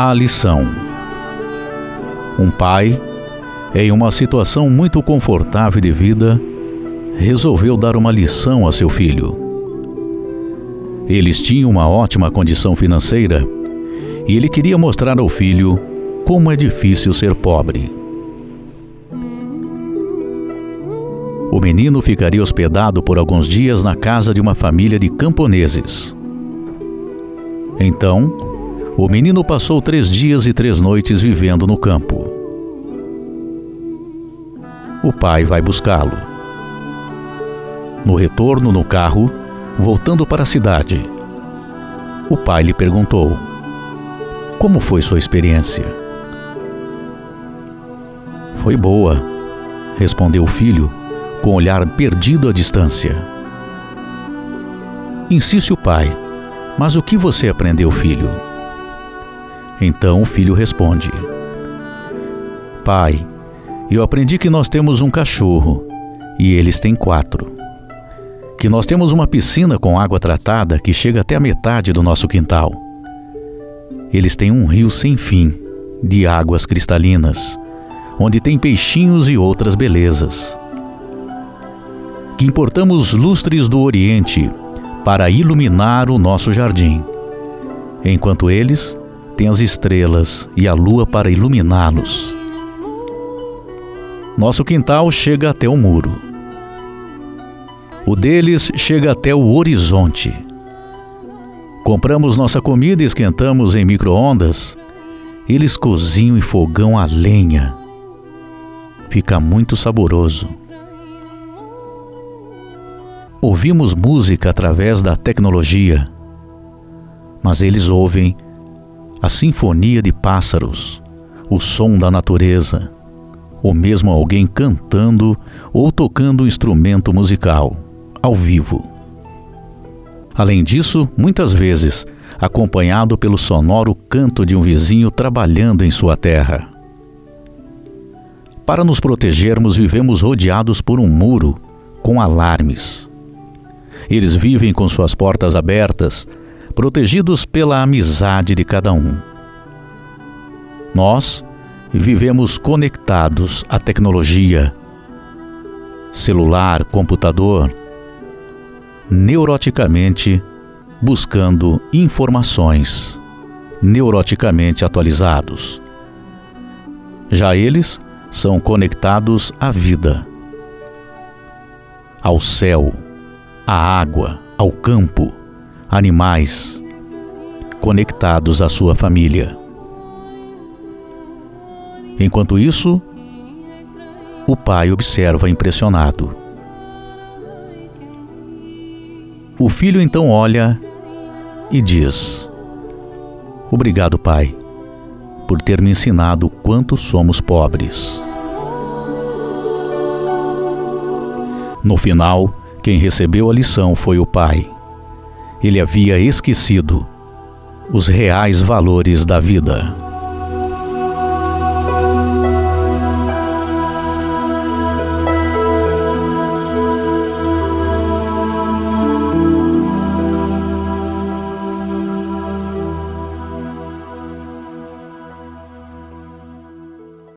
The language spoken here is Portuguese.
A lição. Um pai, em uma situação muito confortável de vida, resolveu dar uma lição a seu filho. Eles tinham uma ótima condição financeira e ele queria mostrar ao filho como é difícil ser pobre. O menino ficaria hospedado por alguns dias na casa de uma família de camponeses. Então, o menino passou três dias e três noites vivendo no campo. O pai vai buscá-lo. No retorno no carro, voltando para a cidade, o pai lhe perguntou: Como foi sua experiência? Foi boa, respondeu o filho, com olhar perdido à distância. Insiste o pai: Mas o que você aprendeu, filho? Então o filho responde: Pai, eu aprendi que nós temos um cachorro e eles têm quatro. Que nós temos uma piscina com água tratada que chega até a metade do nosso quintal. Eles têm um rio sem fim de águas cristalinas, onde tem peixinhos e outras belezas que importamos lustres do Oriente para iluminar o nosso jardim, enquanto eles têm as estrelas e a lua para iluminá-los. Nosso quintal chega até o muro. O deles chega até o horizonte. Compramos nossa comida e esquentamos em micro-ondas. Eles cozinham em fogão a lenha. Fica muito saboroso. Ouvimos música através da tecnologia, mas eles ouvem a sinfonia de pássaros, o som da natureza, ou mesmo alguém cantando ou tocando um instrumento musical, ao vivo. Além disso, muitas vezes, acompanhado pelo sonoro canto de um vizinho trabalhando em sua terra. Para nos protegermos, vivemos rodeados por um muro com alarmes eles vivem com suas portas abertas, protegidos pela amizade de cada um. Nós vivemos conectados à tecnologia, celular, computador, neuroticamente buscando informações, neuroticamente atualizados. Já eles são conectados à vida, ao céu à água, ao campo, animais, conectados à sua família. Enquanto isso, o pai observa impressionado. O filho então olha e diz: Obrigado, pai, por ter me ensinado quanto somos pobres. No final, quem recebeu a lição foi o pai. Ele havia esquecido os reais valores da vida.